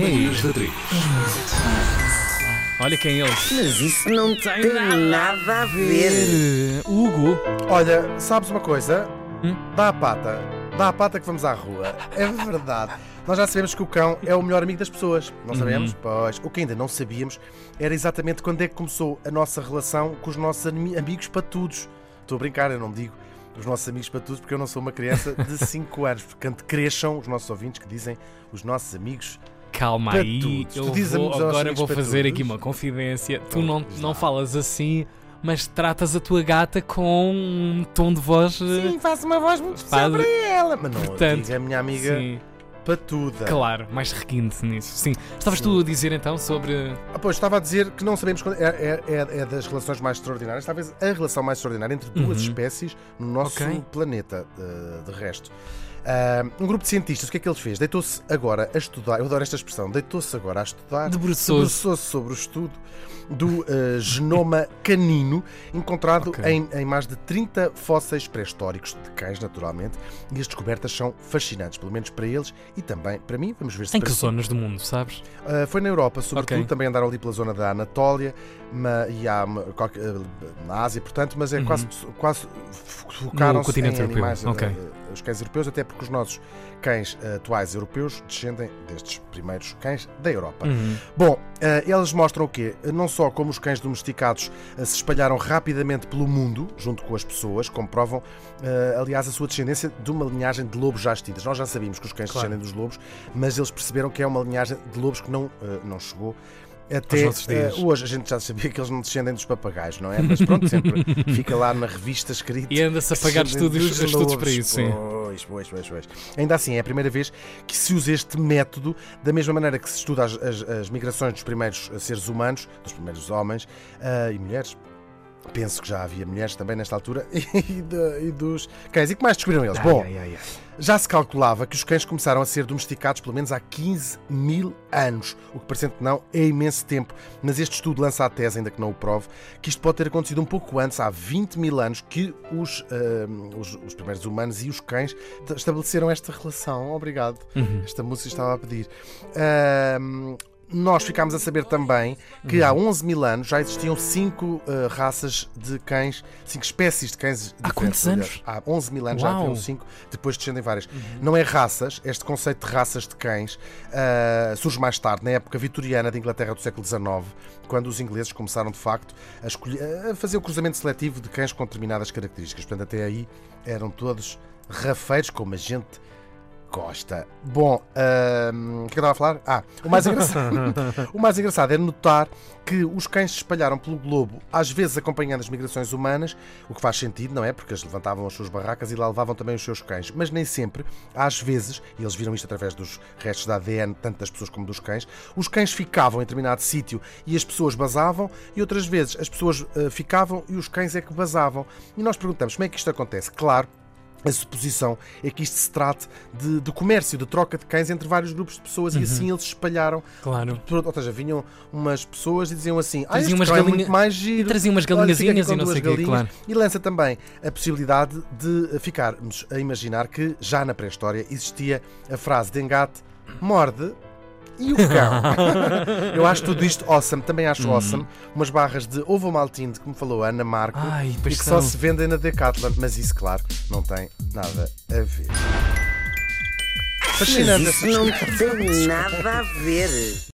é isto? da 3. Olha quem é eles. Mas isso não tem nada a ver. Eh, Hugo. Olha, sabes uma coisa? Hum? Dá a pata. Dá a pata que vamos à rua. É verdade. Nós já sabemos que o cão é o melhor amigo das pessoas. Não sabemos? Pois. O que ainda não sabíamos era exatamente quando é que começou a nossa relação com os nossos ami- amigos patudos. Estou a brincar, eu não digo os nossos amigos patudos porque eu não sou uma criança de 5 anos. Portanto, cresçam os nossos ouvintes que dizem os nossos amigos. Calma aí. Eu vou, agora vou fazer patudos? aqui uma confidência. Tu não, não falas assim, mas tratas a tua gata com um tom de voz. eh, faço uma voz muito especial Faz- para ela. Mas não Portanto, diga a minha amiga Sim, patuda. claro, mais requinte nisso. Sim. Estavas tu a dizer então sobre. Ah, pois, estava a dizer que não sabemos quando. É, é- é- é das relações mais extraordinárias, talvez a relação mais extraordinária entre duas Uhum. espécies no nosso Ok. planeta, eh, de resto. Ah, um grupo de cientistas, o que é que eles fez? Deitou-se agora a estudar, eu adoro esta expressão, deitou-se agora a estudar, Debruçou-se. debruçou-se sobre o estudo do eh, genoma canino, encontrado Ok. em, em mais de 30 fósseis pré-históricos de cães, naturalmente, e as descobertas são fascinantes, pelo menos para eles e também para mim. Vamos ver se Em que zonas do mundo, sabes? Uh, foi na Europa, sobretudo, Ok. também andaram ali pela zona da Anatólia ma- e há uh, na Ásia, portanto, mas é Uhum. quase, quase focaram-se em continente europeu, animais, uh, ok. uh, os cães europeus, até porque os nossos cães uh, atuais europeus descendem destes primeiros cães da Europa. Uhum. Bom, eh, eles mostram o quê? Não só como os cães domesticados eh, se espalharam rapidamente pelo mundo, junto com as pessoas, comprovam, eh, aliás, a sua descendência de uma linhagem de lobos já extintas. Nós já sabíamos que os cães Claro. descendem dos lobos, mas eles perceberam que é uma linhagem de lobos que não, eh, não chegou. Até eh, hoje a gente já sabia que eles não descendem dos papagaios, não é? Mas pronto, sempre fica lá na revista escrito. E anda-se a pagar estudos, dos estudos para isso, sim. Pois, pois, pois, pois. Ainda assim, é a primeira vez que se usa este método, da mesma maneira que se estuda as, as- as migrações dos primeiros seres humanos, dos primeiros homens ah, e mulheres. Penso que já havia mulheres também nesta altura e, de- e dos cães. E que mais descobriram eles? Bom, Ai, ai, ai. já se calculava que os cães começaram a ser domesticados pelo menos há 15 mil anos, o que parecendo que não é imenso tempo, mas este estudo lança a tese, ainda que não o prove, que isto pode ter acontecido um pouco antes, há 20 mil anos, que os, ah, os, os primeiros humanos e os cães estabeleceram esta relação. Obrigado. Uhum. Esta música estava a pedir. Ah, nós ficámos a saber também que há 11 mil anos já existiam cinco ah, raças de cães, cinco espécies de cães Há diferentes. quantos aliás. anos? Há 11 mil anos já Uau. haviam cinco, depois descendem várias. Não é raças, este conceito de raças de cães ah, surge mais tarde, na época vitoriana da Inglaterra do século XIX, quando os ingleses começaram de facto a, escolher- a fazer o cruzamento seletivo de cães com determinadas características. Portanto, até aí eram todos rafeiros, como a gente gosta. Bom, ahm, o que é que eu estava a falar? Ah, o mais engraçado, o mais engraçado é notar que os cães se espalharam pelo globo, às vezes acompanhando as migrações humanas, o que faz sentido, não é? Porque eles levantavam as suas barracas e lá levavam também os seus cães. Mas nem sempre, às vezes, e eles viram isto através dos restos da ADN, tanto das pessoas como dos cães, os cães ficavam em determinado sítio e as pessoas basavam, e outras vezes as pessoas eh, ficavam e os cães é que basavam. E nós perguntamos como é que isto acontece? Claro. A suposição é que isto se trate de, de comércio, de troca de cães entre vários grupos de pessoas e assim eles se espalharam. Claro. por- Ou seja, vinham umas pessoas e diziam assim: Ah, Traziam este umas cão é galinha- muito mais E giro. traziam umas galinhazinhas e não sei o quê, galinhas. claro. E lança também a possibilidade de ficarmos a imaginar que já na pré-história existia a frase de engate: morde. E o cão? Eu acho tudo isto awesome, também acho Uhum. awesome. Umas barras de ovo maltine, como falou a Ana Marco, Ai, e que são. só se vendem na Decathlon. Mas isso, claro, não tem nada a ver. Mas Fascinante isso essa não tem nada a ver.